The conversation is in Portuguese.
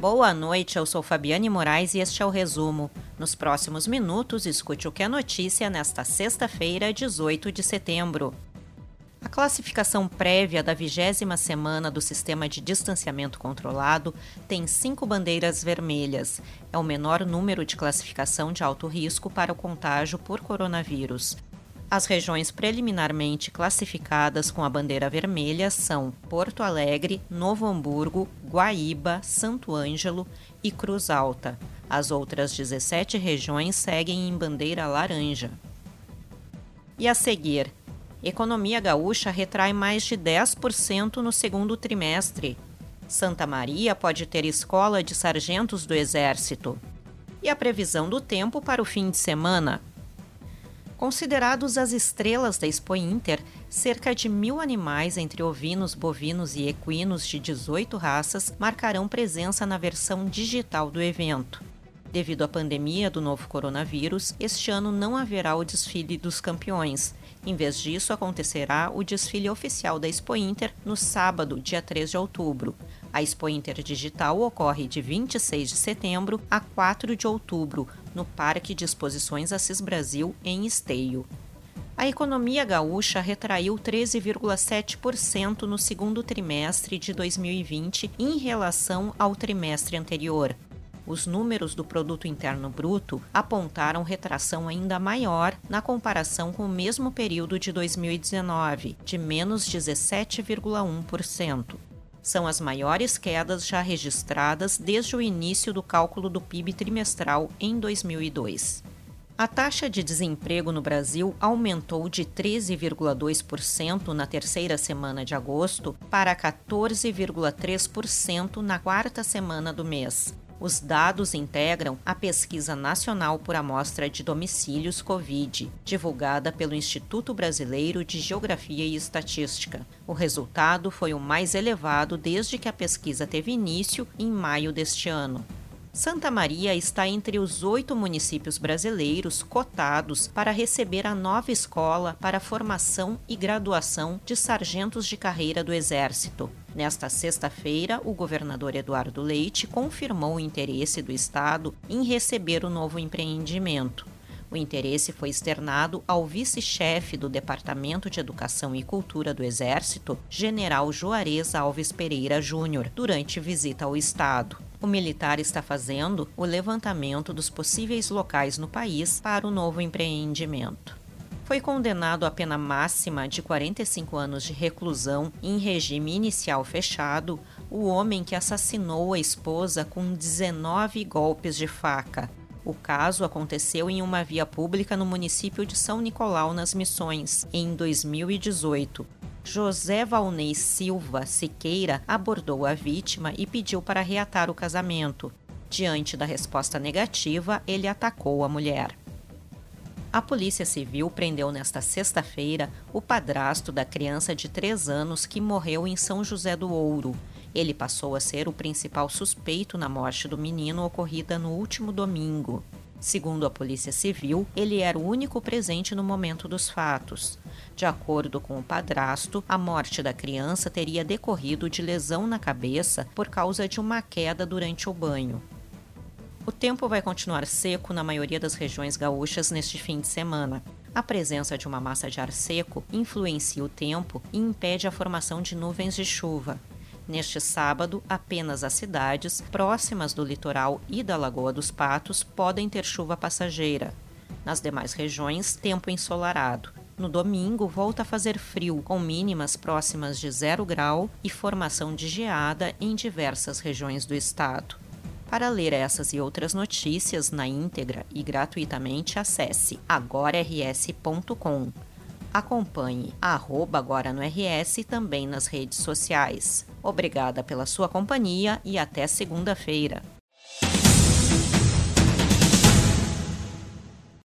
Boa noite, eu sou Fabiane Moraes e este é o resumo. Nos próximos minutos, escute o que é notícia nesta sexta-feira, 18 de setembro. A classificação prévia da vigésima semana do sistema de distanciamento controlado tem cinco bandeiras vermelhas. É o menor número de classificação de alto risco para o contágio por coronavírus. As regiões preliminarmente classificadas com a bandeira vermelha são Porto Alegre, Novo Hamburgo, Guaíba, Santo Ângelo e Cruz Alta. As outras 17 regiões seguem em bandeira laranja. E a seguir, economia gaúcha retrai mais de 10% no segundo trimestre. Santa Maria pode ter escola de sargentos do Exército. E a previsão do tempo para o fim de semana. Considerados as estrelas da Expo Inter, cerca de mil animais entre ovinos, bovinos e equinos de 18 raças marcarão presença na versão digital do evento. Devido à pandemia do novo coronavírus, este ano não haverá o desfile dos campeões. Em vez disso, acontecerá o desfile oficial da Expo Inter no sábado, dia 3 de outubro. A Expo Inter Digital ocorre de 26 de setembro a 4 de outubro, no Parque de Exposições Assis Brasil, em Esteio. A economia gaúcha retraiu 13,7% no segundo trimestre de 2020 em relação ao trimestre anterior. Os números do produto interno bruto apontaram retração ainda maior na comparação com o mesmo período de 2019, de menos 17,1% são as maiores quedas já registradas desde o início do cálculo do PIB trimestral em 2002. A taxa de desemprego no Brasil aumentou de 13,2% na terceira semana de agosto para 14,3% na quarta semana do mês, os dados integram a Pesquisa Nacional por Amostra de Domicílios Covid, divulgada pelo Instituto Brasileiro de Geografia e Estatística. O resultado foi o mais elevado desde que a pesquisa teve início em maio deste ano. Santa Maria está entre os oito municípios brasileiros cotados para receber a nova escola para formação e graduação de sargentos de carreira do Exército. Nesta sexta-feira, o governador Eduardo Leite confirmou o interesse do Estado em receber o novo empreendimento. O interesse foi externado ao vice-chefe do Departamento de Educação e Cultura do Exército, General Juarez Alves Pereira Júnior, durante visita ao Estado. O militar está fazendo o levantamento dos possíveis locais no país para o novo empreendimento. Foi condenado à pena máxima de 45 anos de reclusão em regime inicial fechado o homem que assassinou a esposa com 19 golpes de faca. O caso aconteceu em uma via pública no município de São Nicolau, nas Missões, em 2018. José Valnei Silva Siqueira abordou a vítima e pediu para reatar o casamento. Diante da resposta negativa, ele atacou a mulher. A Polícia Civil prendeu nesta sexta-feira o padrasto da criança de 3 anos que morreu em São José do Ouro. Ele passou a ser o principal suspeito na morte do menino ocorrida no último domingo. Segundo a Polícia Civil, ele era o único presente no momento dos fatos. De acordo com o padrasto, a morte da criança teria decorrido de lesão na cabeça por causa de uma queda durante o banho. O tempo vai continuar seco na maioria das regiões gaúchas neste fim de semana. A presença de uma massa de ar seco influencia o tempo e impede a formação de nuvens de chuva. Neste sábado, apenas as cidades próximas do litoral e da Lagoa dos Patos podem ter chuva passageira. Nas demais regiões, tempo ensolarado. No domingo, volta a fazer frio, com mínimas próximas de zero grau e formação de geada em diversas regiões do estado. Para ler essas e outras notícias na íntegra e gratuitamente, acesse agorars.com. Acompanhe arroba agora no RS também nas redes sociais. Obrigada pela sua companhia e até segunda-feira.